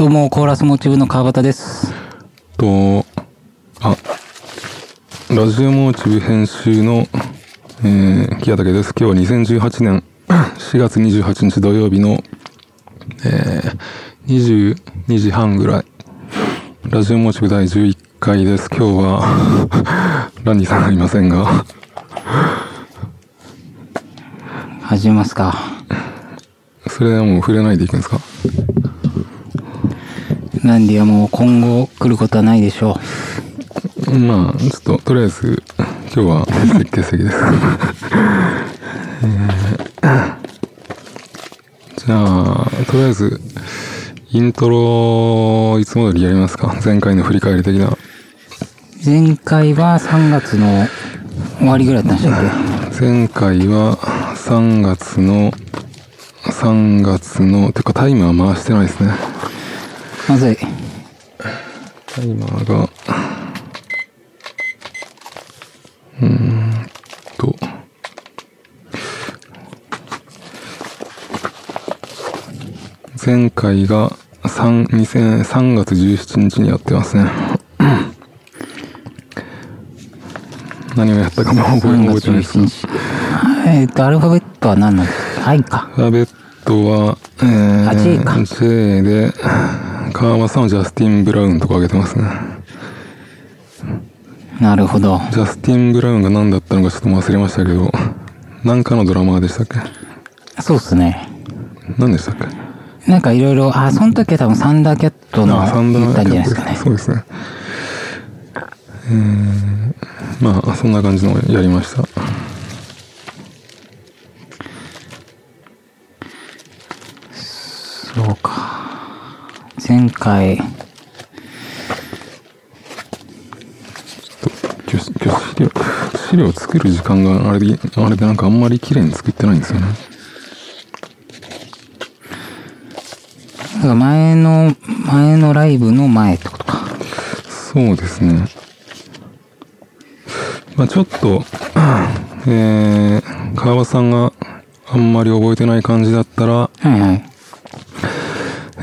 どうも、コーラスモチブの川端です。と、あ、ラジオモーチブ編集の、えー、木谷武です。今日は2018年 4月28日土曜日の、えー、22時半ぐらい。ラジオモーチブ第11回です。今日は、ランディさんがいませんが、始めますか。それはもう触れないでいくんですか？なんではもう今後来ることはないでしょまあ、ちょっと、とりあえず、今日は欠席です。えーじゃあ、とりあえず、イントロ、いつも通りやりますか？前回の振り返り的な。う。前回は3月の終わりぐらいだったんでしたっ前回は、3月の、3月の、てかタイマー回してないですね。けまずい。タイマーが、うーんと、前回が3、2000 3月17日にやってますね。何をやったかも覚え3覚え月てないです17日。えっと、アルファベットは何なんですか ?I か。アルファベットは、えあ J か J で、川間さんはジャスティン・ブラウンとか挙げてますね。なるほど。ジャスティン・ブラウンが何だったのかちょっと忘れましたけど、何かのドラマーでしたっけ？そうっすね。何でしたっけ？なんかいろいろ、あ、その時は多分サンダーキャットのあサンダー言ったんじゃないですかね。そうですね。えー、まあ、そんな感じのをやりました。そうか。前回、今日、今日資料、資料作る時間があれで、あれでなんかあんまり綺麗に作ってないんですよね。だから前の、前のライブの前ってことか。そうですね。まあちょっと、えー、川場さんがあんまり覚えてない感じだったら、はいはい。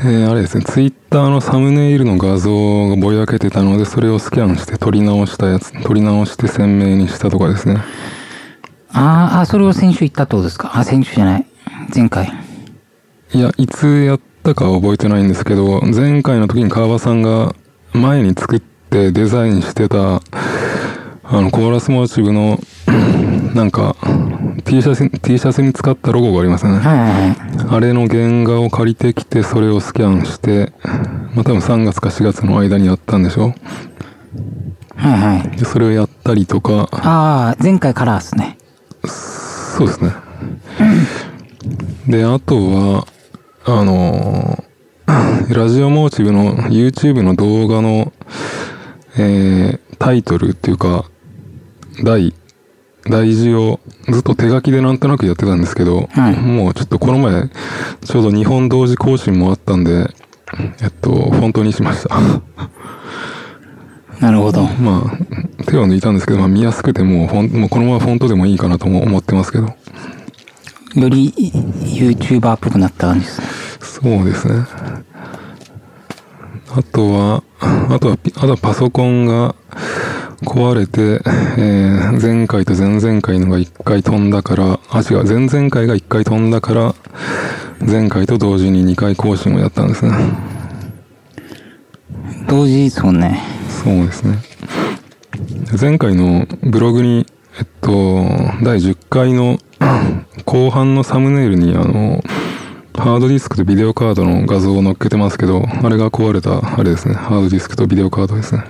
えー、あれですね、ツイッターのサムネイルの画像がぼやけてたので、それをスキャンして撮り直したやつ、撮り直して鮮明にしたとかですね。あーあ、それを先週言ったってことですか？あ、先週じゃない。前回。いや、いつやったかは覚えてないんですけど、前回の時に川場さんが前に作ってデザインしてた、あの、コーラスモチブの、なんか、T シャツ、T シャツに使ったロゴがありますよね。はいはいはい。あれの原画を借りてきて、それをスキャンして、まあ多分3月か4月の間にやったんでしょはいはい。で、それをやったりとか、ああ、前回からですね。そうですね。で、あとは、あのー ラジオモーチブの YouTube の動画の、えー、タイトルっていうか、題、題字をずっと手書きでなんとなくやってたんですけど、はいもうちょっとこの前、ちょうど日本同時更新もあったんで、えっと、フォントにしました。なるほど。まあ、手を抜いたんですけど、まあ見やすくてもうフォン、もうこのままフォントでもいいかなとも思ってますけど。より YouTuber っぽくなった感じですね。そうですね。あとは、あとはピ、あとはパソコンが壊れて、えー前回と前々回のが一回飛んだから、あ、違う、前々回が一回飛んだから、前回と同時に二回更新をやったんですね。同時ですもんね。そうですね。前回のブログに、えっと、第10回の 後半のサムネイルにあの、ハードディスクとビデオカードの画像を載っけてますけど、あれが壊れた、あれですね。ハードディスクとビデオカードですね。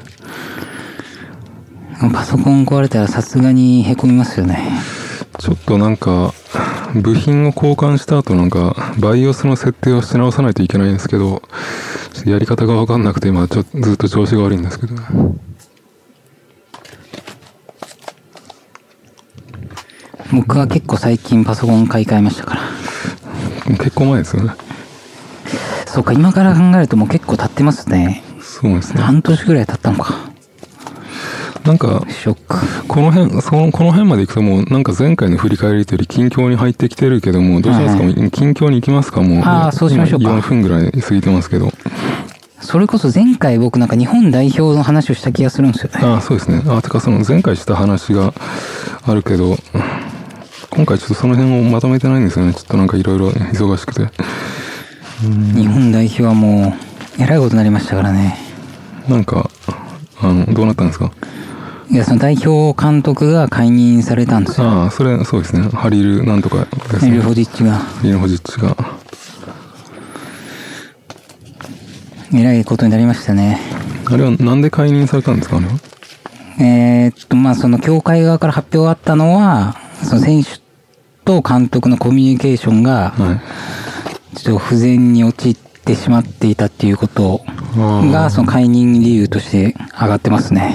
パソコン壊れたらさすがに凹みますよね。ちょっとなんか、部品を交換した後なんか、バイオスの設定をし直さないといけないんですけど、やり方がわかんなくて、今ちょっとずっと調子が悪いんですけどね。僕は結構最近パソコン買い替えましたから。結構前ですよね。そうか、今から考えるともう結構経ってますね。そうですね。半年ぐらい経ったのか。なんか。この辺、その、この辺まで行くともう、なんか前回の振り返りというより近況に入ってきてるけども、どうしますか、はい近況に行きますか？もう。あーそうしましょうか4分ぐらい過ぎてますけど。それこそ前回僕なんか日本代表の話をした気がするんですよね。ああ、そうですね。あ、てかその前回した話があるけど、今回ちょっとその辺をまとめてないんですよね。ちょっとなんかいろいろ忙しくて。日本代表はもう、えらいことになりましたからね。なんか、あの、どうなったんですか？いや、その代表監督が解任されたんですよ。ああ、それ、そうですね。ハリルなんとかですね。エルホジッチが。ハリルホジッチが。えらいことになりましたね。あれはなんで解任されたんですかあれは？えーっと、まあ、その協会側から発表があったのは、その選手と監督のコミュニケーションが、はい。ちょっと不全に陥ってしまっていたっていうことが、その解任理由として上がってますね。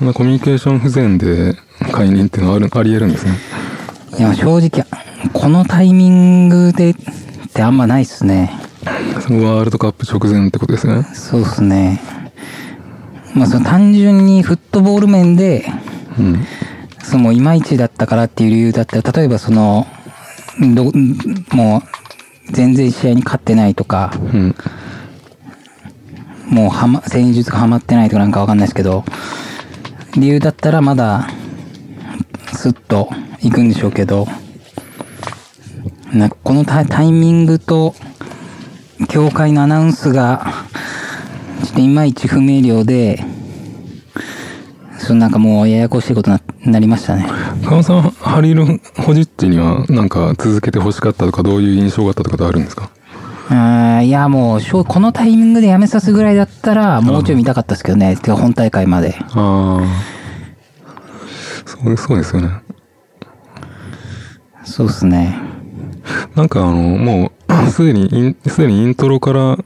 まあ、コミュニケーション不全で解任っていうのはあるあり得るんですね。いや、正直、このタイミングでってあんまないっすね。そのワールドカップ直前ってことですね。そうっすね。まあ、その単純にフットボール面で、うん。そのいまいちだったからっていう理由だったら、例えばその、ど、もう、全然試合に勝ってないとか、うん。もうはま、戦術がハマってないとかなんかわかんないですけど、理由だったらまだ、スッと行くんでしょうけど、なこのタイミングと、協会のアナウンスが、ちょっといまいち不明瞭で、そのなんかもうややこしいことにななりましたね。川さん、ハリル・ホジッチにはなんか続けて欲しかったとか、どういう印象があったとかってあるんですか？いやもう、このタイミングでやめさすぐらいだったら、もうちょい見たかったですけどね。てか本大会まで。ああ。そうですよね。そうっすね。なんかあの、もう、すでにイン、すでにイントロから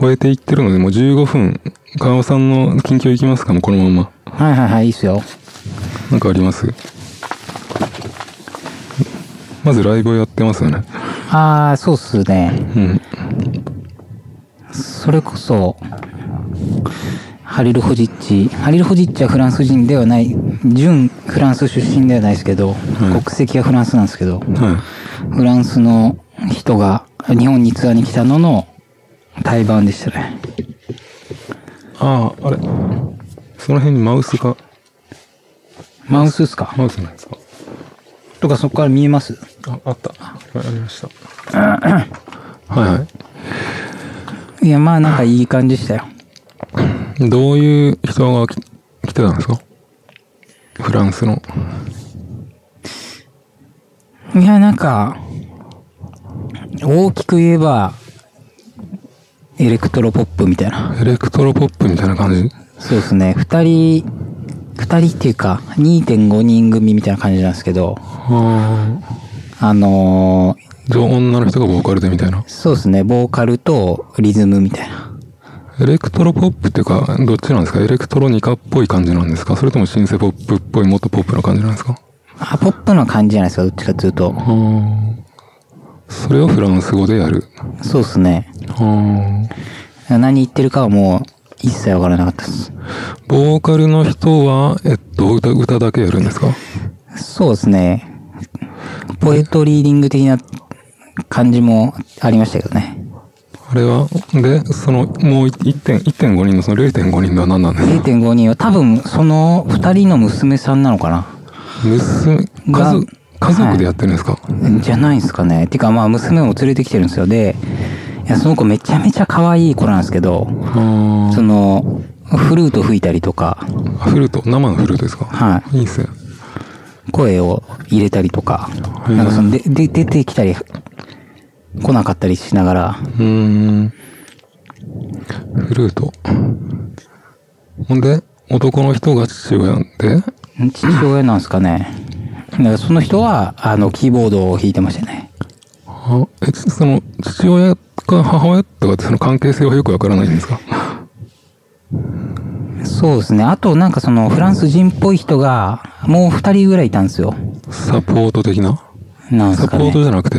超えていってるので、もう15分、川尾さんの近況いきますか？もうこのまま。はいはいはい、いいっすよ。なんかあります？まずライブをやってますよね。ああ、そうっすね。うん。それこそ、ハリル・ホジッチ。ハリル・ホジッチはフランス人ではない、純フランス出身ではないですけど、国籍はフランスなんですけど、はフランスの人が日本にツアーに来たのの対バンでしたね。い。ああ、あれ。その辺にマウスが、マウスっすか？マウスなんですか？とかそこから見えます？あ、あった。はい、ありました。はいはいや、まあなんかいい感じでしたよ。い。どういう人が来来てたんですか？フランスの。いや、なんか、大きく言えば、エレクトロポップみたいな。エレクトロポップみたいな感じ？そうですね。二人、二人っていうか、2.5人組みたいな感じなんですけど、ああのー女の人がボーカルでみたいな。そうですね。ボーカルとリズムみたいな。エレクトロポップっていうか、どっちなんですか？エレクトロニカっぽい感じなんですか？それともシンセポップっぽい、もっとポップな感じなんですか？あ、ポップな感じじゃないですか。どっちかっていうと。それをフランス語でやる。そうですね。何言ってるかはもう、一切わからなかったです。ボーカルの人は、えっと、歌、歌だけやるんですか？そうですね。ポエトリーディング的な感じもありましたけどね。あれは、で、その、もう1.5 1.5人のその0.5人のは何なんですか0.5人は多分その二人の娘さんなのかな娘、家が族、家族でやってるんですか、じゃないんですかね。てかまあ娘も連れてきてるんですよ。で、いや、その子めちゃめちゃ可愛い子なんですけど、あその、フルート吹いたりとか、あ。フルート、生のフルートですか？はいいっすね。い、声を入れたりとか、なんかその、で、で、出てきたり、来なかったりしながら、うーん。フルート。ほんで、男の人が父親で、父親なんですかね。だからその人は、あの、キーボードを弾いてましたね。あえ、その、父親か母親とかってその関係性はよくわからないんですか？そうですね。あと、なんかその、フランス人っぽい人が、もう二人ぐらいいたんですよ。サポート的な？なんですかサポートね。じゃなくて？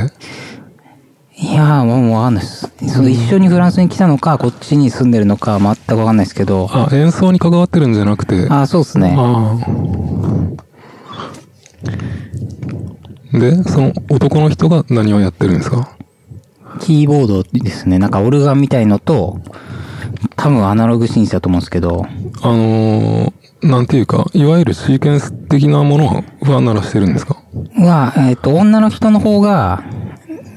いやー、もうわかんないです。その一緒にフランスに来たのか、こっちに住んでるのか、全くわかんないですけど。あ、演奏に関わってるんじゃなくて？あ、そうですね。で、その男の人が何をやってるんですか？キーボードですね。なんかオルガンみたいのと、多分アナログシンセだと思うんですけど、あのー、なんていうか、いわゆるシーケンス的なものは鳴らしてるんですか？は、えっ、と、女の人の方が、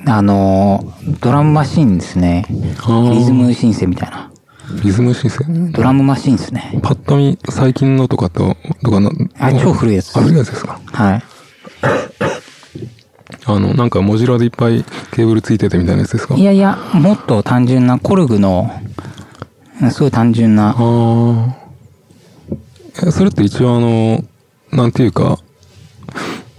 あの、ドラムマシンですね。リズムシンセみたいな。リズムシンセ？ドラムマシンですね。パッと見、最近のとかと、とかな、あ、超古いやつあ。古いやつですかはい。あの、なんかモジュラでいっぱいケーブルついててみたいなやつですか？いやいや、もっと単純なコルグの、すごい単純な、ああ。え、それって一応あの、なんていうか、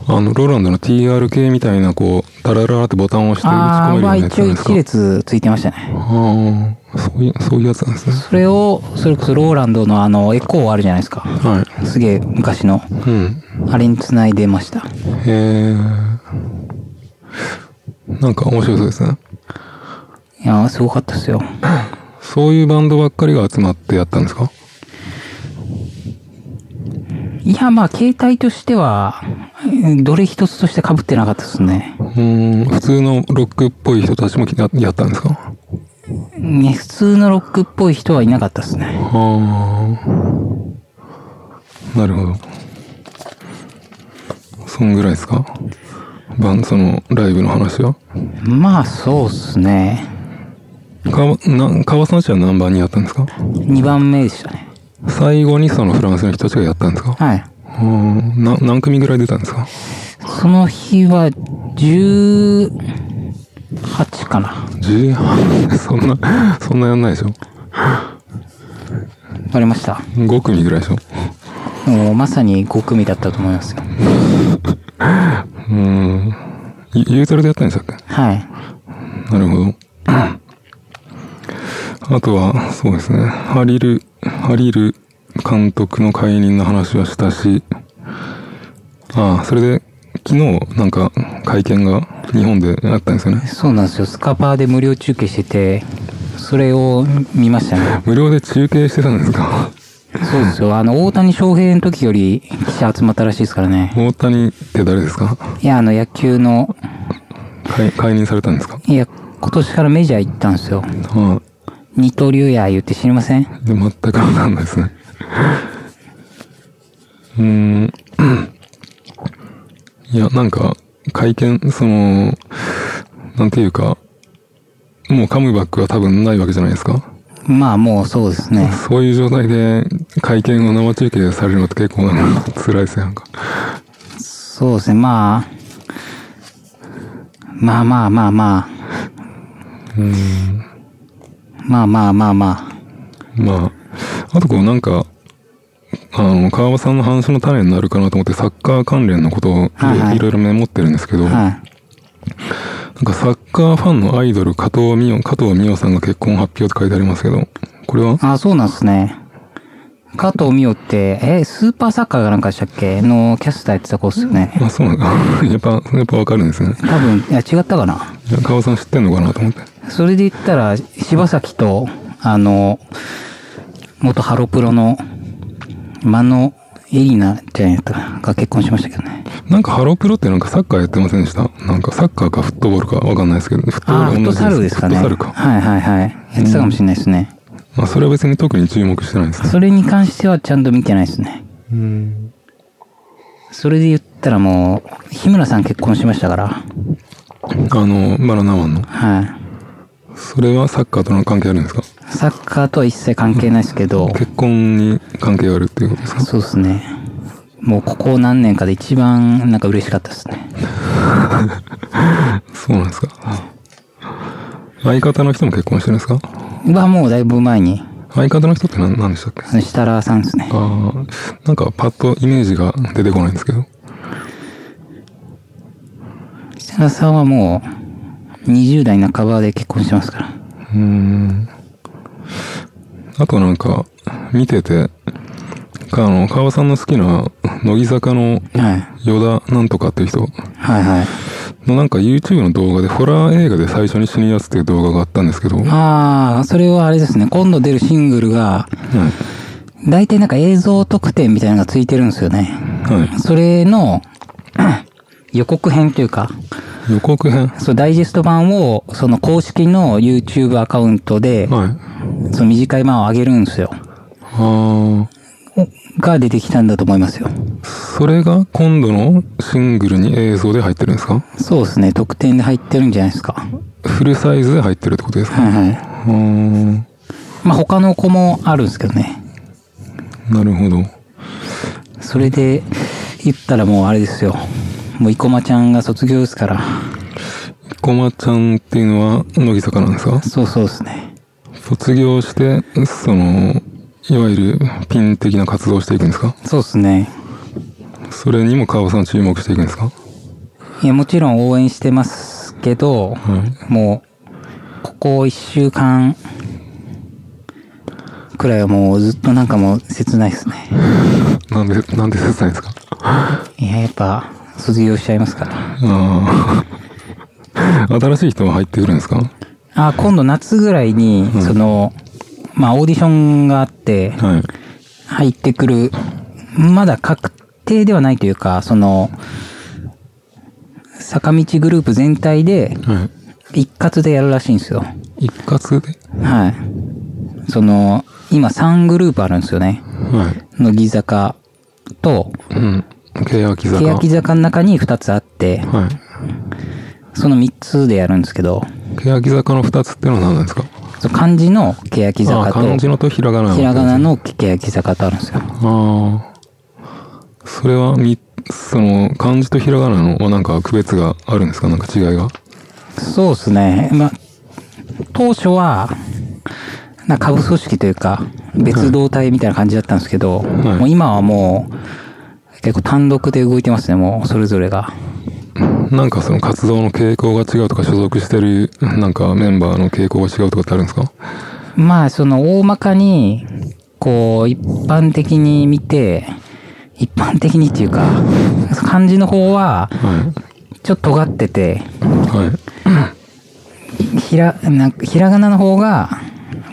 あの、ローランドの TR 系みたいな、こう、ダラララってボタンを押して打ち込めるようなやつ一応一なんですか？列ついてましたね。ああ、そういう、そういうやつなんですね。それを、それこそローランドのあの、エコーあるじゃないですか。はい。すげえ昔の。うん。あれに繋いでました。へえ。なんか面白そうですね。いやー、すごかったですよ。そういうバンドばっかりが集まってやったんですか？いや、まあ、携帯としては、えーどれ一つとして被ってなかったですね。うーん、普通のロックっぽい人たちもややったんですか？ね、普通のロックっぽい人はいなかったですね。ああ。なるほど。そんぐらいですか？バン、その、ライブの話は？まあ、そうっすね。かわ、な、川さんちは何番にやったんですか？2番目でしたね。最後にそのフランスの人たちがやったんですか？はい。うーん、な、何組ぐらい出たんですか？その日は、18かな。?10、そんな、そんなやんないでしょ？わかりました。?5 組ぐらいでしょ？もう、まさに5組だったと思いますよ。うーん。ゆユートルでやったんでしたっけはい。なるほど。あとは、そうですね。ハリル、ハリル監督の解任の話はしたし、ああ、それで、昨日、なんか、会見が日本であったんですよね。そうなんですよ。スカパーで無料中継してて、それを見ましたね。無料で中継してたんですか？そうですよ。あの、大谷翔平の時より記者集まったらしいですからね。大谷って誰ですか？いや、あの、野球の、解解任されたんですか？いや、今年からメジャー行ったんですよ。あ二刀流や言って知りません？全くわかんないですね。うーん。いや、なんか、会見、その、なんていうか、もうカムバックは多分ないわけじゃないですか。まあ、もうそうですね。そういう状態で会見を生中継されるのって結構なんか辛いですよ、なんか。そうですね。まあ、まあまあまあまあ。まあまあまあまあ。まあ、あとこうなんか、あの、川場さんの話の種になるかなと思ってサッカー関連のことをいろ,、はいはいいろメモってるんですけど、はい。なんかサッカーファンのアイドル加藤美代、加藤美代さんが結婚発表って書いてありますけど、これは？あ、そうなんですね。加藤美代って、え、スーパーサッカーがなんかでしたっけ？のキャスターやってた子っすよね。あ、そうなんだ。やっぱ、やっぱわかるんですね。多分、いや、違ったかな。いや川場さん知ってんのかなと思って。それで言ったら、柴崎と、あの、元ハロプロの、間野エリナじゃないかが結婚しましたけどね。なんかハロプロってなんかサッカーやってませんでした？なんかサッカーかフットボールかわかんないですけど、フットボールフットサルですかね。フットサルか。はいはいはい。やってたかもしれないですね。まあそれは別に特に注目してないですね。それに関してはちゃんと見てないですね。うん。それで言ったらもう、日村さん結婚しましたから。あの、バナナマンの。はい。それはサッカーとの関係あるんですか？サッカーとは一切関係ないですけど、結婚に関係があるっていうことですか？そうですね。もうここ何年かで一番なんか嬉しかったですね。そうなんですか。相方の人も結婚してるんですか？はもうだいぶ前に、相方の人って何何でしたっけ？設楽さんですね。ああ、なんかパッとイメージが出てこないんですけど。設楽さんはもう20代半ばで結婚してますから。うーん。あとなんか、見てて、あの、川さんの好きな、乃木坂のはい。与田なんとかっていう人はいはい。のなんか YouTube の動画で、ホラー映画で最初に死ぬやつっていう動画があったんですけど、はい。ああ、それはあれですね。今度出るシングルが、大体なんか映像特典みたいなのがついてるんですよね。はい。それの予告編というか、予告編？そう、ダイジェスト版を、その公式の YouTube アカウントで、はい。その短い版を上げるんですよ。あが出てきたんだと思いますよ。あ、それが今度のシングルに映像で入ってるんですか？そうですね。特典で入ってるんじゃないですか。フルサイズで入ってるってことですか？はいはい。あーまあ他の子もあるんですけどね。なるほど。それで言ったらもうあれですよ。もう生駒ちゃんが卒業ですから。こまちゃんっていうのは乃木坂なんですか？そうそうですね。卒業して、その、いわゆるピン的な活動をしていくんですか？そうですね。それにも川さん注目していくんですか？いや、もちろん応援してますけど、はい。もう、ここ一週間くらいはもうずっとなんかもう切ないですね。なんで、なんで切ないんですか？いや、やっぱ、卒業しちゃいますから。ああ。新しい人は入ってくるんですか？あ、今度夏ぐらいに、その、まあ、オーディションがあって、はい。入ってくる、まだ確定ではないというか、その、坂道グループ全体で、はい。一括でやるらしいんですよ。一括で？はい。その、今3グループあるんですよね。はい。乃木坂と、うん。欅坂。欅坂の中に2つあって、はい。その3つでやるんですけど、欅坂の二つってのは何なんですか？その漢字の欅坂と、漢字のとひらがなの。ひらがなの欅坂とあるんですよ。ああ。それはみ、その、漢字とひらがなのはなんか区別があるんですか？なんか違いが？そうですね。まあ、当初は、なんか下部組織というか、別動隊みたいな感じだったんですけど、もう今はもう、結構単独で動いてますね、もう、それぞれが。なんかその活動の傾向が違うとか所属してるなんかメンバーの傾向が違うとかってあるんですか？まあ、その、大まかに、こう、一般的に見て、一般的にっていうか、漢字の方は、はちょっと尖ってて、い。はい。ひら、なんか、ひらがなの方が、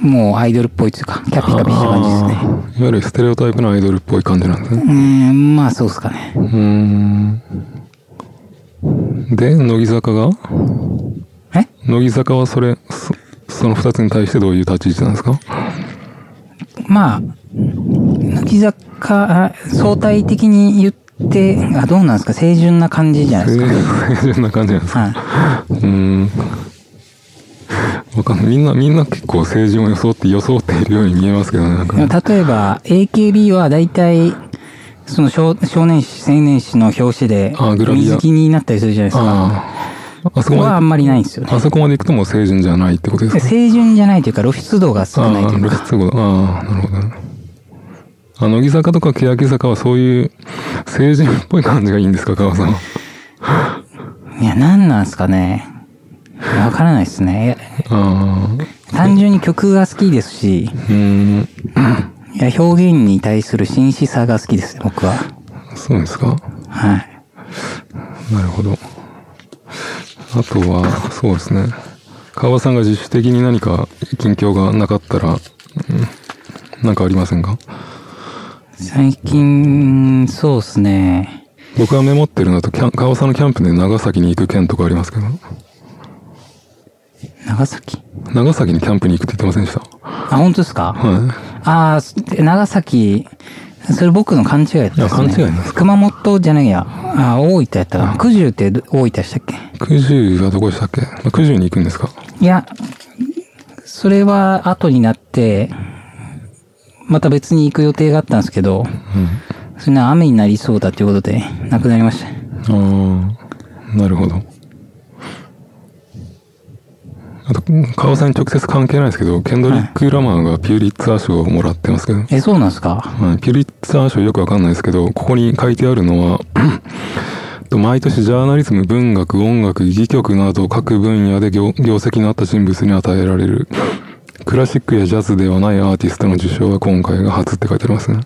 もうアイドルっぽいというか、キャピカピした感じですね。いわゆるステレオタイプのアイドルっぽい感じなんですね。うーん、まあそうですかね。うーん。で、乃木坂が？え？乃木坂はそれ、そその二つに対してどういう立ち位置なんですか？まあ、乃木坂、あ相対的に言って、あ、どうなんですか？清純な感じじゃないですか？清純な感じなんですか？はうーん。わかんない。みんな、みんな結構政治を装って装っているように見えますけどね。なんかい。でも例えば、AKB は大体、その少少年誌、青年誌の表紙であグラビア水着になったりするじゃないですか。あそこはあんまりないんですよで、ね。あそこまで行くともう清純じゃないってことですか？清純じゃないというか露出度が少ないというか。露出語ああ、なるほどね。あ、乃木坂とか欅坂はそういう成人っぽい感じがいいんですか、川さんは？いや、なんなんですかね。わからないですね。単純に曲が好きですし、うーん、いや表現に対する真摯さが好きですね、僕は。そうですか？はい。なるほど。あとは、そうですね。川さんが自主的に何か近況がなかったら、うん、なんかありませんか？最近、そうですね。僕がメモってるのだと、川さんのキャンプで長崎に行く件とかありますけど、長崎？長崎にキャンプに行くって言ってませんでした？あ、本当ですか？はああ、長崎、それ僕の勘違いだったんですね。いや勘違いなんです熊本じゃないや。あ大分やったかな。九十ってど大分でしたっけ？い。九十はどこでしたっけ？まあ九十に行くんですか？いや、それは後になって、また別に行く予定があったんですけど、それな雨になりそうだということで、なくなりました。ああ、なるほど。あと、川さんに直接関係ないですけど、ケンドリック・ラマーがピューリッツァー賞をもらってますけど、え、そうなんですか？はい、ピューリッツァー賞よくわかんないですけど、ここに書いてあるのは、と毎年ジャーナリズム、文学、音楽、戯曲など各分野で業業績のあった人物に与えられる、クラシックやジャズではないアーティストの受賞は今回が初って書いてありますね。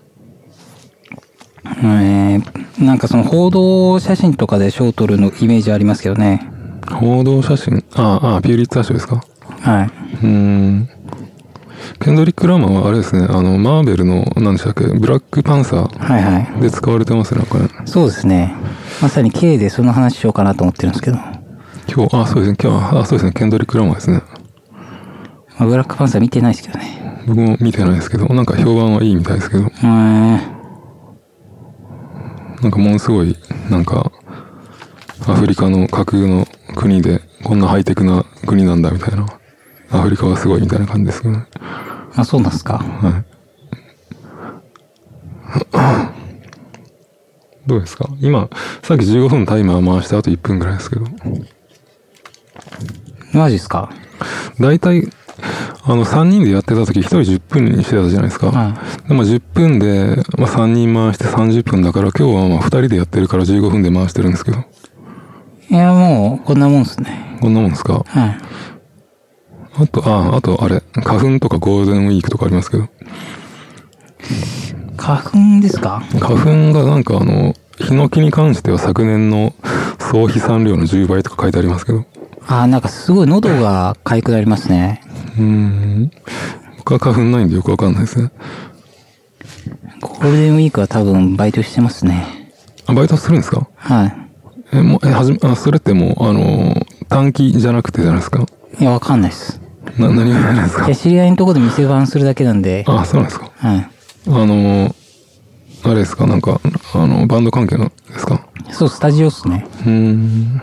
えー、なんかその報道写真とかで賞取るのイメージありますけどね。報道写真、ああ、ああピューリッツァー賞ですか？はい。うーん。ケンドリック・ラマーはあれですね、あの、マーベルの、何でしたっけ、ブラックパンサーはいはい。で使われてますね、これ。そうですね。まさに K でその話しようかなと思ってるんですけど。今日、あ、そうですね。今日は、あ、そうですね。ケンドリック・ラマーですね。まあ、ブラックパンサー見てないですけどね。僕も見てないですけど、なんか評判はいいみたいですけど、うーん。なんかものすごい、なんか、アフリカの架空の国で、こんなハイテクな国なんだみたいな。アフリカはすごいみたいな感じですけどね。あ、そうなんですか。はい。どうですか？今、さっき15分タイマー回してあと1分ぐらいですけど。マジっすか？大体、あの、3人でやってた時1人10分にしてたじゃないですか。はでまあ10分で、まあ3人回して30分だから今日はまあ2人でやってるから15分で回してるんですけど。い。いや、もう、こんなもんっすね。こんなもんですか？はい。あと、あ、あとあれ、花粉とかゴールデンウィークとかありますけど。花粉ですか？花粉がなんかあの、ヒノキに関しては昨年の総飛散量の10倍とか書いてありますけど。あ、なんかすごい喉が痒くなりますね。うーん。僕は花粉ないんでよくわかんないですね。ゴールデンウィークは多分バイトしてますね。あ、バイトするんですか？はえ、もう、え、はじめ、あ、それってもう、あの、短期じゃなくてじゃないですか？い。いや、わかんないっす。な、何がないですか？いや、知り合いのとこで店番するだけなんで。あ、そうなんですか。はい。あの、あれですか、なんか、あの、バンド関係のですか？そう、スタジオっすね。うーん。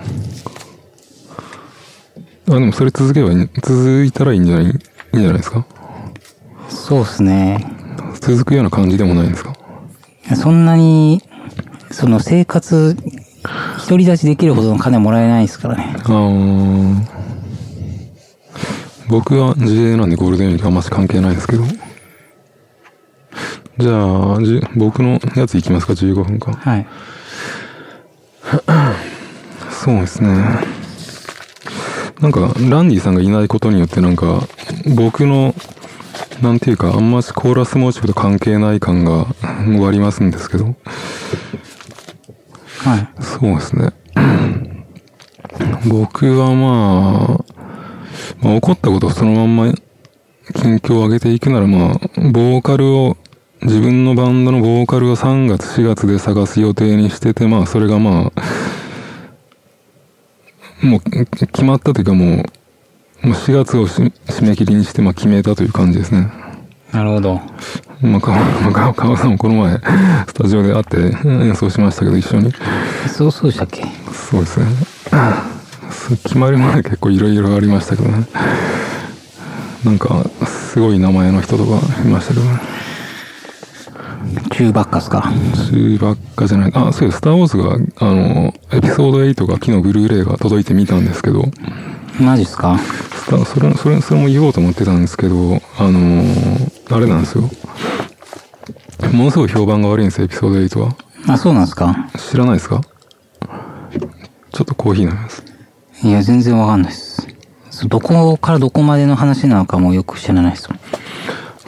あ、でもそれ続けばいい、続いたらいいんじゃない、いいんじゃないですか？そうっすね。続くような感じでもないんですか？そんなに、その生活、独り立ちできるほどの金もらえないですからね。あー僕は自営なんでゴールデンウィークあんまし関係ないですけど。じゃあ、じ僕のやついきますか、15分間。はい。そうですね。なんか、ランディさんがいないことによってなんか、僕の、なんていうか、あんましコーラスモチーフと関係ない感が割りますんですけど。はい。そうですね。僕はまあ、まあ、起こったことをそのまんま近況を上げていくならまあ、ボーカルを、自分のバンドのボーカルを3月4月で探す予定にしてて、まあそれがまあ、もう決まったというかもう、もう4月をし締め切りにしてまあ決めたという感じですね。なるほど。まあ、川川川さんもこの前、スタジオで会って演奏しましたけど、一緒に。そうそうでしたっけ？そうですね。決まるまで結構いろいろありましたけどね。なんか、すごい名前の人とかいましたけどね。中ばっかっすか？中ばっかじゃない。あ、そうです。スターウォーズが、あの、エピソード8が昨日ブルーレイが届いてみたんですけど、マジっすか？それ、それ、それも言おうと思ってたんですけど、あのあれなんですよ。ものすごい評判が悪いんですよ、エピソード8は。あ、そうなんですか？知らないですか？ちょっとコーヒー飲みます。いや、全然わかんないっす。どこからどこまでの話なのかもよく知らないっす。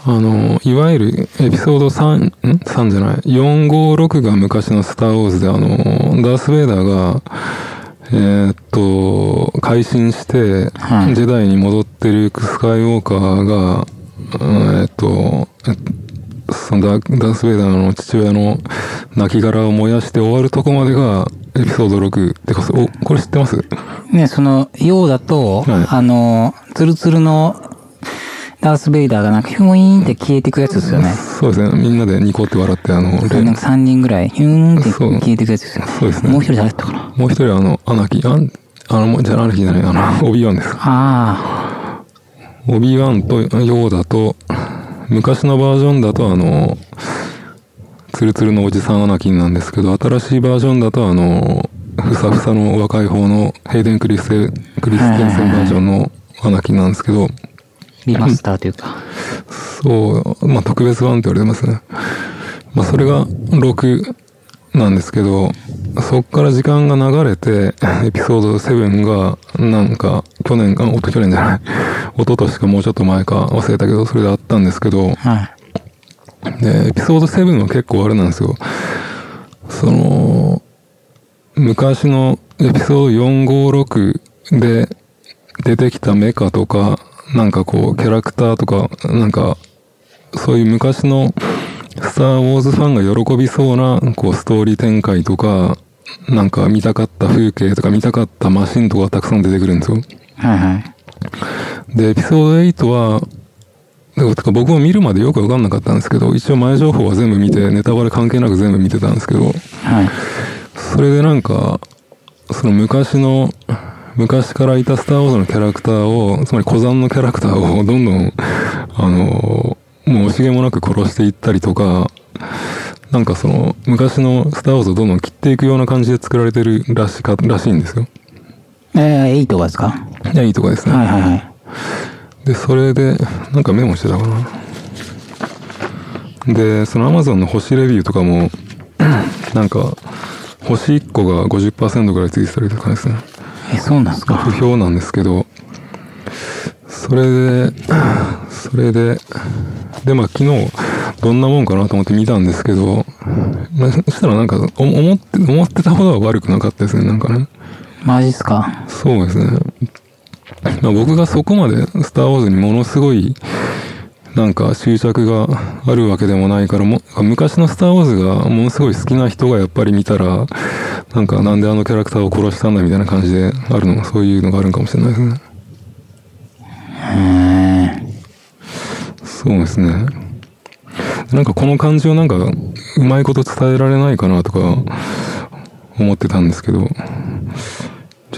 あの、いわゆるエピソード3、ん ?3 じゃない？4、5、6が昔のスターウォーズで、あの、ダース・ベイダーが、えーっと、改心して、はい。ジェダイに戻ってルーク・スカイウォーカーが、えーっと、えそのダーダース・ベイダーの父親の亡骸を燃やして終わるとこまでがエピソード6。てか、お、これ知ってます？ね、その、ようだと、はい。あの、ツルツルのダース・ベイダーがなんかヒューンって消えていくやつですよね。そうですね。みんなでニコって笑って、あの、なんか3人ぐらい、ヒューンって消えていくやつですよね。そうですねもう一人誰だったかな？もう一人あの、アナキー、あん、あの、じゃあアナキーじゃない、あの、オビワンです。あオビワンとヨーダと、昔のバージョンだとあの、ツルツルのおじさんアナキンなんですけど、新しいバージョンだとあの、ふさふさの若い方のヘイデン・クリステ、クリステンセンバージョンのアナキンなんですけど、あ、リマスターというか。そう、まあ特別版って言われてますね。まあそれが6なんですけど、そっから時間が流れて、エピソード7が、なんか、去年か、おと、去年じゃない、一昨年かもうちょっと前か忘れたけど、それであったんですけど、はい。で、エピソード7は結構あれなんですよ。その、昔のエピソード456で出てきたメカとか、なんかこう、キャラクターとか、なんか、そういう昔のスター・ウォーズファンが喜びそうな、こう、ストーリー展開とか、なんか見たかった風景とか見たかったマシンとかたくさん出てくるんですよ。はいはい。で、エピソード8は、だか僕も見るまでよくわかんなかったんですけど、一応前情報は全部見て、ネタバレ関係なく全部見てたんですけど、はい。それでなんか、その昔の、昔からいたスター・ウォーズのキャラクターを、つまり古参のキャラクターを どんどん、あの、もう惜しげもなく殺していったりとか、なんかその、昔のスター・ウォーズをどんどん切っていくような感じで作られてるらしか、らしいんですよ。えー、8がですか？いや、いいとこですね。はいはいはい。で、それで、なんかメモしてたかな。で、その Amazon の星レビューとかも、なんか、星1個が50%ぐらいついてたりとかですね。え、そうなんですか不評なんですけど、それで、それで、で、まあ昨日、どんなもんかなと思って見たんですけど、まあ、そしたらなんか、お思って、思ってたほどは悪くなかったですね、なんかね。マジっすかそうですね。まあ、僕がそこまでスター・ウォーズにものすごい、なんか執着があるわけでもないからも、昔のスター・ウォーズがものすごい好きな人がやっぱり見たら、なんかなんであのキャラクターを殺したんだみたいな感じであるのもそういうのがあるんかもしれないですね。へえ。そうですね。なんかこの感じをなんかうまいこと伝えられないかなとか思ってたんですけど、ちょっ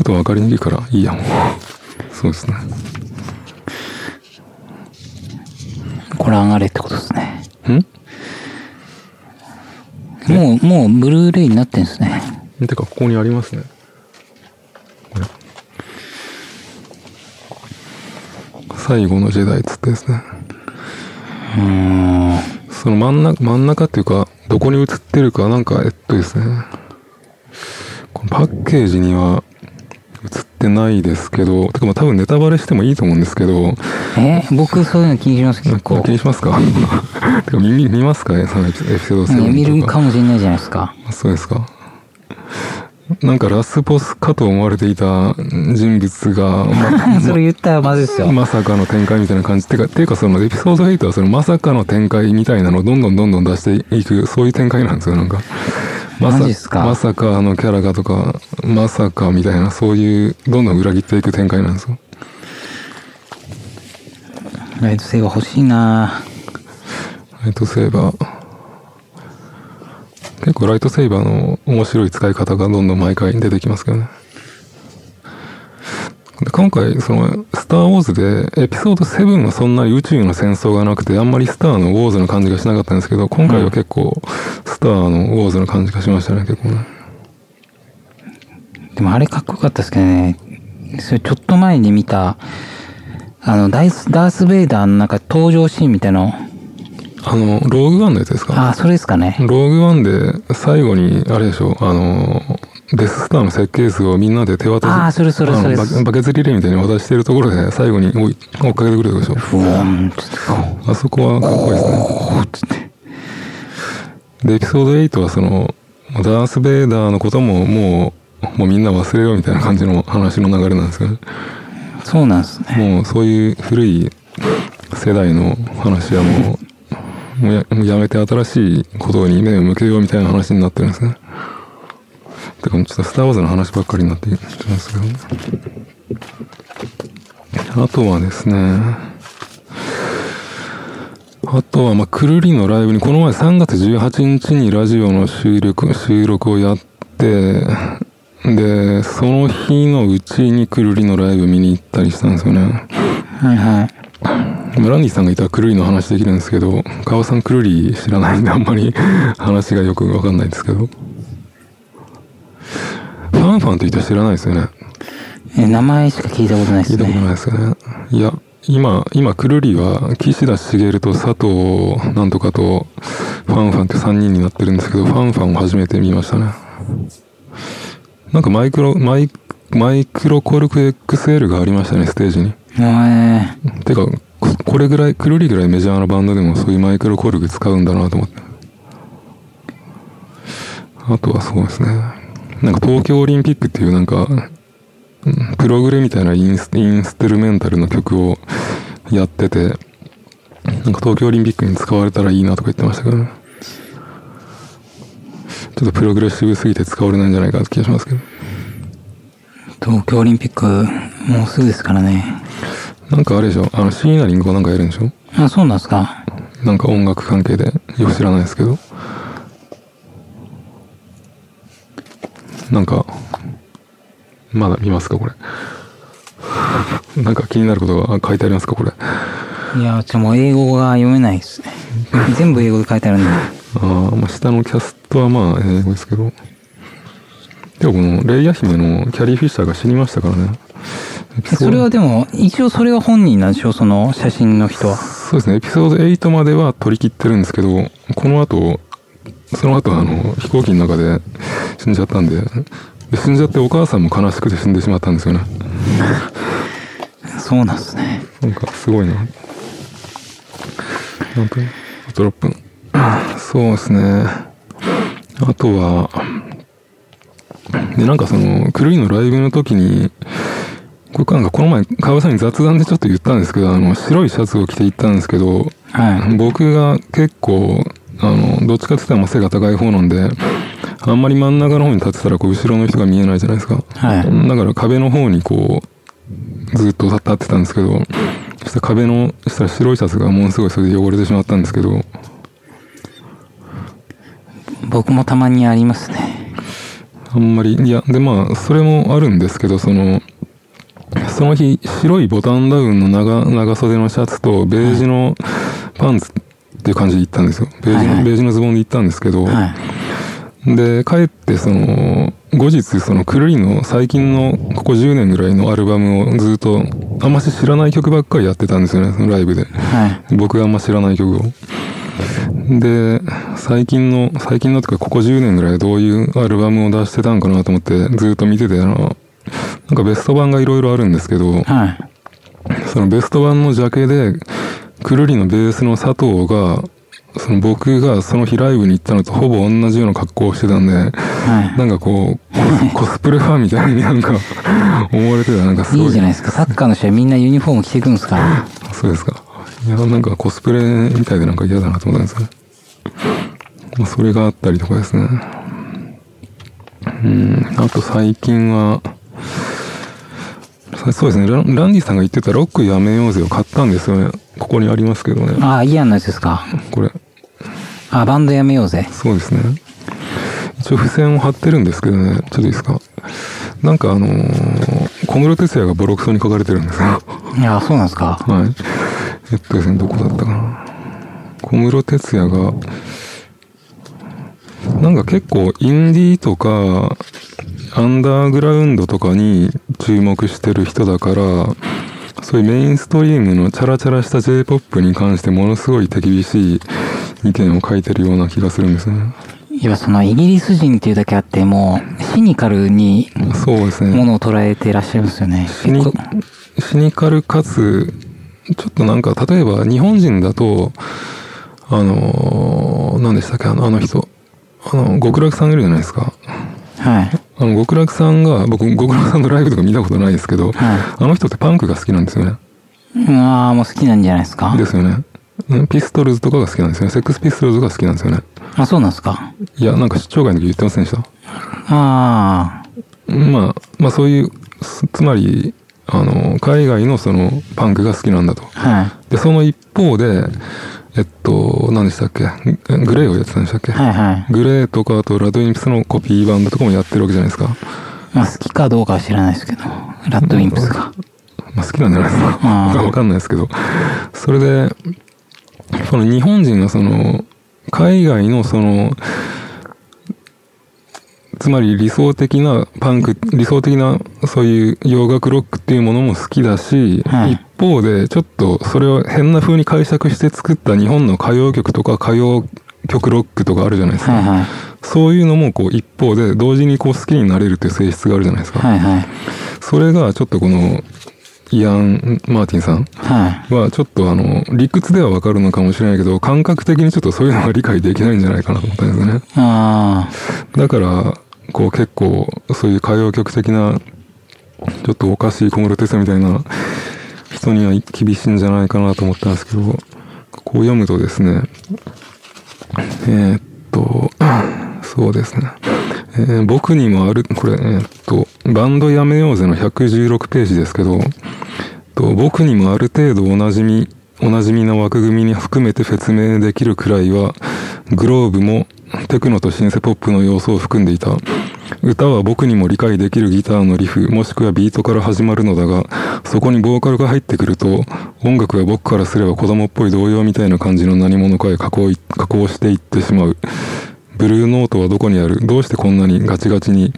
とわかりにくいからいいやもう。そうですね。これ上がれってことですね。ん？もう、もう、ブルーレイになってんですね。てか、ここにありますね。これ。最後のジェダイっつってですね。うーん。その真ん中、真ん中っていうか、どこに映ってるか、なんか、えっとですね。このパッケージには映ってないですけど、てかまあ多分ネタバレしてもいいと思うんですけど、え？僕そういうの気にします結構。気にしますか？てか見見見ますかね？そのエピソード7ね見る。かもしれないじゃないですか。そうですか。なんかラスボスかと思われていた人物が、ま それ言ったらまずいっすよ。まさかの展開みたいな感じ。てか、ていうかそのエピソード8はそのまさかの展開みたいなのをどんどんどんどん出していく、そういう展開なんですよ、なんか。まさか？まさかのキャラがとか、まさかみたいな、そういう、どんどん裏切っていく展開なんですよ。ライトセーバー欲しいなライトセーバー。結構ライトセーバーの面白い使い方がどんどん毎回出てきますけどね。今回、その、スター・ウォーズで、エピソード7はそんなに宇宙の戦争がなくて、あんまりスターのウォーズの感じがしなかったんですけど、今回は結構、スターのウォーズの感じがしましたね、結構ね。でもあれかっこよかったですけどね。それちょっと前に見た、あの、ダイス、ダース・ベイダーのなんか登場シーンみたいなの。あの、ローグワンのやつですか？ああ、それですかね。ローグワンで、最後に、あれでしょ、あの、デススターの設計図をみんなで手渡し、あーそれそれそれバケバケツリレーみたいに渡してるところで、最後に追い追っかけてくるとこでしょ？ふわーん、つって、あそこはかっこいいですね。こう、つって。で、エピソード8はその、ダース・ベイダーのことももう、もうみんな忘れようみたいな感じの話の流れなんですよね。そうなんですね。もうそういう古い世代の話はもう、もうやもうやめて新しいことに目を向けようみたいな話になってるんですね。てか、ちょっとスター・ウォーズの話ばっかりになってきてますけどね。あとはですね、あとは、まあ、くるりのライブに、この前3月18日にラジオの収録、収録をやって、で、その日のうちにくるりのライブ見に行ったりしたんですよね。はいはい。まあランディさんがいたらくるりの話できるんですけど、川さんくるり知らないんであんまり 話がよくわかんないんですけど。ファンファンって人は知らないですよね。え、名前しか聞いたことないですね。聞いたことないですよね。いや、今、今、くるりは、岸田茂と佐藤なんとかと、ファンファンって3人になってるんですけど、ファンファンを初めて見ましたね。なんかマイクロ、マイ、マイクロコルク XL がありましたね、ステージに。えてか、これぐらい、くるりぐらいメジャーなバンドでもそういうマイクロコルク使うんだなと思って。あとはそうですね。なんか東京オリンピックっていうなんか、プログレみたいなインスインストゥルメンタルの曲をやってて、なんか東京オリンピックに使われたらいいなとか言ってましたけどね。ちょっとプログレッシブすぎて使われないんじゃないかって気がしますけど。東京オリンピック、もうすぐですからね。なんかあれでしょ？あの、シーナリングがなんかやるんでしょ？あ、そうなんですか。なんか音楽関係で、よく知らないですけど。なんか、まだ見ますか、これ？なんか気になることが書いてありますか、これ？いや、ちょ、もう英語が読めないですね。全部英語で書いてあるんで。ああ、まあ、下のキャストはまあ、英語ですけど。でもこの、レイヤ姫のキャリー・フィッシャーが死にましたからね。それはでも、一応それは本人なんでしょその写真の人は。そうですね、エピソード8までは取り切ってるんですけど、この後、その後あの、飛行機の中で死んじゃったんで、で死んじゃってお母さんも悲しくて死んでしまったんですよね。そうなんですね。なんかすごいな。なんと、あと6分。そうですね。あとは、で、なんかその、クルイのライブの時に、これなんかこの前、川さんに雑談でちょっと言ったんですけど、あの、白いシャツを着て行ったんですけど、はい。僕が結構、あの、どっちかって言ったらまあ背が高い方なんで、あんまり真ん中の方に立ってたらこう後ろの人が見えないじゃないですか。はい。だから壁の方にこう、ずっと立ってたんですけど、そしたら壁の、そしたら白いシャツがものすごいそれで汚れてしまったんですけど、僕もたまにありますね。あんまり、いや、でまあ、それもあるんですけど、その、その日、白いボタンダウンの長、長袖のシャツと、ベージュのパンツっていう感じで行ったんですよ。ベージュの、はいはいベージュのズボンで行ったんですけど、はい。で、帰って、その、後日、その、クルリの最近の、ここ10年ぐらいのアルバムをずっと、あんまし知らない曲ばっかりやってたんですよね、そのライブで。はい。僕があんま知らない曲を。で、最近の、最近のっていうか、ここ10年ぐらいどういうアルバムを出してたんかなと思って、ずっと見てて、あの、なんかベスト版がいろいろあるんですけど、はい。そのベスト版のジャケで、くるりのベースの佐藤が、その僕がその日ライブに行ったのとほぼ同じような格好をしてたんで、はい。なんかこう、コスプレファンみたいになんか思われてた、なんかすごい。いいじゃないですか。サッカーの試合みんなユニフォーム着てくんですから。そうですか。いや、なんかコスプレみたいでなんか嫌だなと思ったんですよね。まあ、それがあったりとかですね。うん、あと最近は、さそうですねラン、ランディさんが言ってたロックやめようぜを買ったんですよね。ここにありますけどね。ああ、イアンのやつですか。これ、あ、バンドやめようぜ。そうですね。一応付箋を貼ってるんですけどね、ちょっといいですか。なんかあのー小室哲也がボロクソに書かれてるんですよ。いや、そうなんですか。はい。えっとですね、どこだったかな。小室哲也が、なんか結構インディーとか、アンダーグラウンドとかに注目してる人だから、そういうメインストリームのチャラチャラした J-POP に関してものすごい手厳しい意見を書いてるような気がするんですね。いや、そのイギリス人っていうだけあって、もう、シニカルにそうですね。ものを捉えてらっしゃいますよね。シニシニカルかつ、ちょっとなんか、例えば日本人だと、あのー、何でしたっけ、あのあの人。あの、極楽さんいるじゃないですか。はい。あの、極楽さんが、僕、極楽さんのライブとか見たことないですけど、はあの人ってパンクが好きなんですよね。い。ああ、もう好きなんじゃないですか。ですよね。うんピストルズとかが好きなんですよね。セックスピストルズが好きなんですよね。あ、そうなんですか。いや、なんか出張会の時言ってませんでした。あまあ、まあそういう、すつまり、あの、海外のその、パンクが好きなんだと。あ、はい。で、その一方で、えっと、何でしたっけ？ググレーをやってたんでしたっけ、はいはい。グレーとか、あとラドウィンプスのコピーバンドとかもやってるわけじゃないですか。まあ好きかどうかは知らないですけど、ラッドウィンプスが。まあ好きなんじゃないですか。わかんないですけど。それで、その日本人がその、海外のその、つまり理想的なパンク、理想的なそういう洋楽ロックっていうものも好きだし、はい一方でちょっとそれを変な風に解釈して作った日本の歌謡曲とか歌謡曲ロックとかあるじゃないですか。はいはい。そういうのもこう一方で同時にこう好きになれるっていう性質があるじゃないですか。はいはい。それがちょっとこのイアン・マーティンさんはちょっとあの理屈ではわかるのかもしれないけど感覚的にちょっとそういうのが理解できないんじゃないかなと思ったんですよね。あだからこう結構そういう歌謡曲的なちょっとおかしい小室哲哉みたいな人には厳しいんじゃないかなと思ったんですけどこう読むとですねえーっと そうですね。えー僕にもある、これ、えーっと、バンドやめようぜの116ページですけど、と僕にもある程度おなじみ、おなじみな枠組みに含めて説明できるくらいは、グローブもテクノとシンセポップの要素を含んでいた。歌は僕にも理解できるギターのリフ、もしくはビートから始まるのだが、そこにボーカルが入ってくると、音楽は僕からすれば子供っぽい童謡みたいな感じの何者かへ加工加工していってしまう。ブルーノートはどこにあるどうしてこんなにガチガチに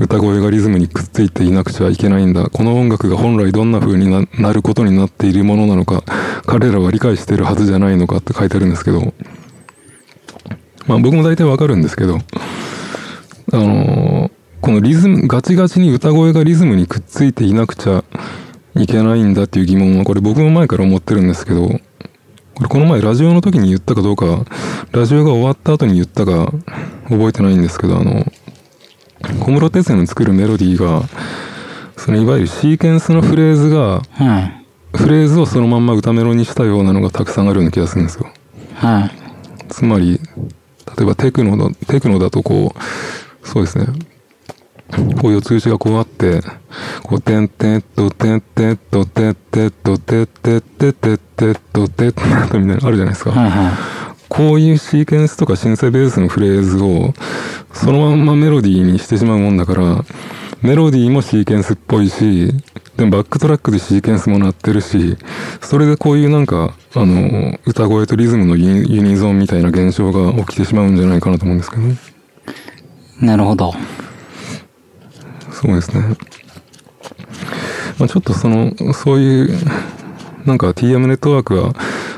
歌声がリズムにくっついていなくちゃいけないんだこの音楽が本来どんな風にななることになっているものなのか彼らは理解してるはずじゃないのかって書いてあるんですけどまあ僕も大体わかるんですけどあのーこのリズムガチガチに歌声がリズムにくっついていなくちゃいけないんだっていう疑問はこれ僕も前から思ってるんですけどこれこの前ラジオの時に言ったかどうか、ラジオが終わった後に言ったか覚えてないんですけど、あの、小室哲哉の作るメロディーが、そのいわゆるシーケンスのフレーズが、はい。フレーズをそのまんま歌メロにしたようなのがたくさんあるような気がするんですよ。はい。つまり、例えばテクノだ、テクノだとこう、そうですね。こう四つ打ちがこうあって、こう、てんてんと、てんてんと、てんてんと、てんてんてんてんてんと、てんてんと、みたいなのあるじゃないですか。はいはこういうシーケンスとかシンセベースのフレーズを、そのまんまメロディーにしてしまうもんだから、メロディーもシーケンスっぽいし、でもバックトラックでシーケンスも鳴ってるし、それでこういうなんか、あの、歌声とリズムのユニゾンみたいな現象が起きてしまうんじゃないかなと思うんですけどね。い。なるほど。そうですね。まあちょっとその、そういう、なんか TM ネットワークは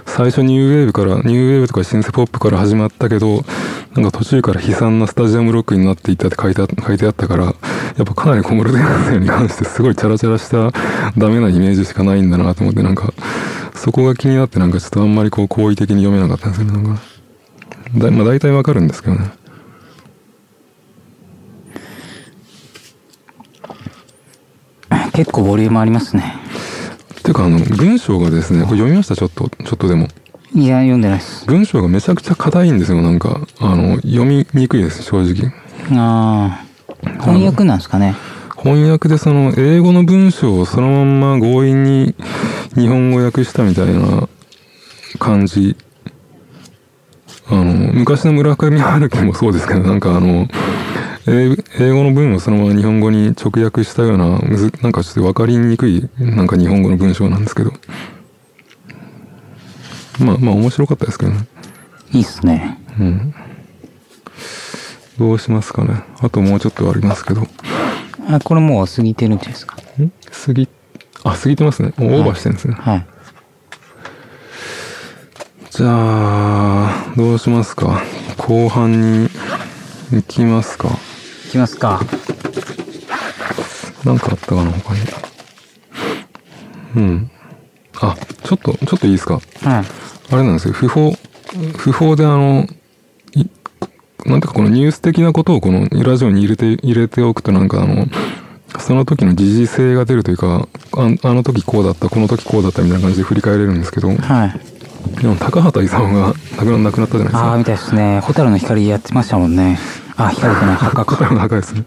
最初ニューウェーブから、ニューウェーブとかシンセポップから始まったけど、なんか途中から悲惨なスタジアムロックになっていったって書いてあ書いてあったから、やっぱかなり小室哲哉に関してすごいチャラチャラしたダメなイメージしかないんだなと思って、なんか、そこが気になってなんかちょっとあんまりこう好意的に読めなかったんですよね、なんか。だまあ大体わかるんですけどね。結構ボリュームありますね。てかあの、文章がですね、これ読みました？ちょっと、ちょっとでも。いや、読んでないです。文章がめちゃくちゃ硬いんですよ、なんか。あの、読みにくいです、正直。ああ。翻訳なんですかね。翻訳でその、英語の文章をそのまんま強引に日本語訳したみたいな感じ。あの、昔の村上春樹もそうですけど、なんかあの、英英語の文をそのまま日本語に直訳したような、なんかちょっとわかりにくい、なんか日本語の文章なんですけど。まあまあ面白かったですけどね。いいっすね。うん。どうしますかね。あともうちょっとありますけど。んあ、これもう過ぎてるんですか？過ぎ、あ、過ぎてますね。もうオーバーしてるんですね。はい。じゃあ、どうしますか？後半に行きますか。いきますか。なんかあったかな、他に。うん。あ、ちょっと、ちょっといいですか？はい。あれなんですよ。不法、不法であの、いなんていうかこのニュース的なことをこのラジオに入れて、入れておくとなんかあの、その時の時事性が出るというか、ああの時こうだった、この時こうだったみたいな感じで振り返れるんですけど、はい。でも高畑勲が亡くな亡くなったじゃないですか。ああ、みたいですね。ホタルの光やってましたもんね。あ、光じゃない、墓高か。畑高いですね。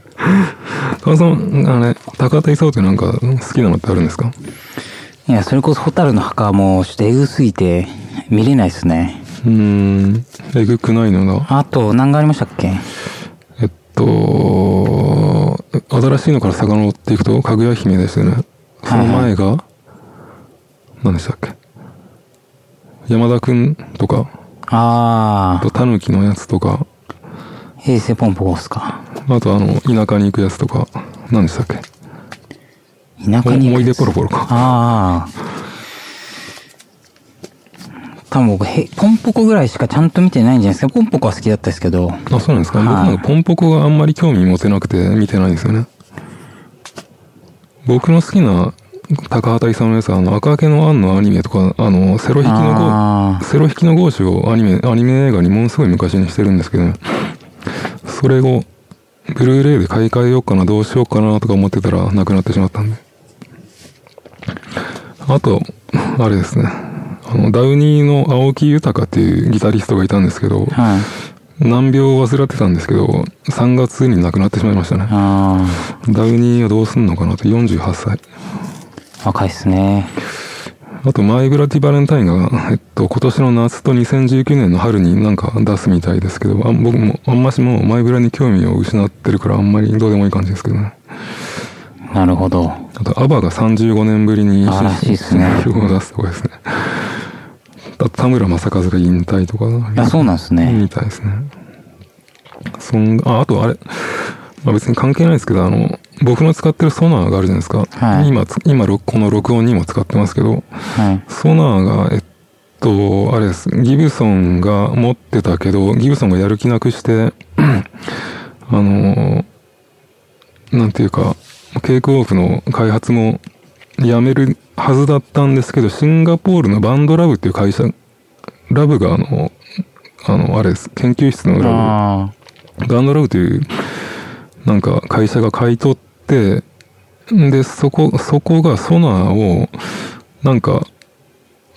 高田さん、あれ、高畑勲ってなんか好きなのってあるんですか？いや、それこそホタルの墓はもうちょっとエグすぎて見れないですね。うーん、えぐくないのが。あと、何がありましたっけ？えっと、新しいのから遡っていくと、かぐや姫ですよね。その前が、何でしたっけ？山田くんとか、ああとタヌキのやつとか、あ、平成ポンポコっすか？あとあの、田舎に行くやつとか、何でしたっけ？田舎に思い出ポロポロか。ああ。多分僕、へ、ポンポコぐらいしかちゃんと見てないんじゃないですか。ポンポコは好きだったですけど。あ、そうなんですか、はい僕なんかポンポコがあんまり興味持てなくて見てないんですよね。僕の好きな高畑勲のやつは、あの、赤毛のアンのアニメとか、あの、セロ引きのあゴセロ引きのゴーシュをアニメ、アニメ映画にものすごい昔にしてるんですけど、それを、ブルーレイで買い替えようかな、どうしようかなとか思ってたら、なくなってしまったんで。あと、あれですね。あの、ダウニーの青木豊っていうギタリストがいたんですけど、はい。難病を患ってたんですけど、3月に亡くなってしまいましたね。あダウニーはどうすんのかなと、48歳。あ、若いっすね。あと、マイグラティバレンタインが、えっと、今年の夏と2019年の春になんか出すみたいですけど、あ僕も、あんましもうマイグラに興味を失ってるから、あんまりどうでもいい感じですけどね。なるほど。あと、アバが35年ぶりにあらしいっすね曲を出すとこですね。田村正和が引退とか、あ、そうなんですね。みたいですね。そんあ、あとあれ、まあ、別に関係ないですけど、あの、僕の使ってるソナーがあるじゃないですか。はい今つ、今、ろこの録音にも使ってますけど、はい。ソナーが、えっと、あれです。ギブソンが持ってたけど、ギブソンがやる気なくして、あの、なんていうか、ケイクオフの開発もやめるはずだったんですけど、シンガポールのバンドラブっていう会社、ラブがあの、あの、あれです。研究室のラあブ、バンドラブという、なんか会社が買い取って、で、そこ、そこがソナーを、なんか、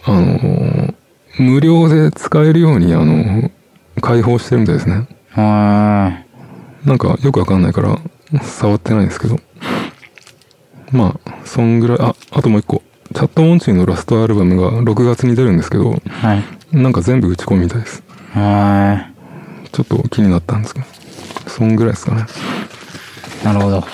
あの、無料で使えるように、あの、開放してるみたいですね。あ。はなんかよくわかんないから、触ってないんですけど。まあ、そんぐらい、あ、あともう一個。チャットモンチーのラストアルバムが6月に出るんですけど、い。はい。なんか全部打ち込みみたいです。はちょっと気になったんですけど。そんぐらいですかね。い。なるほど。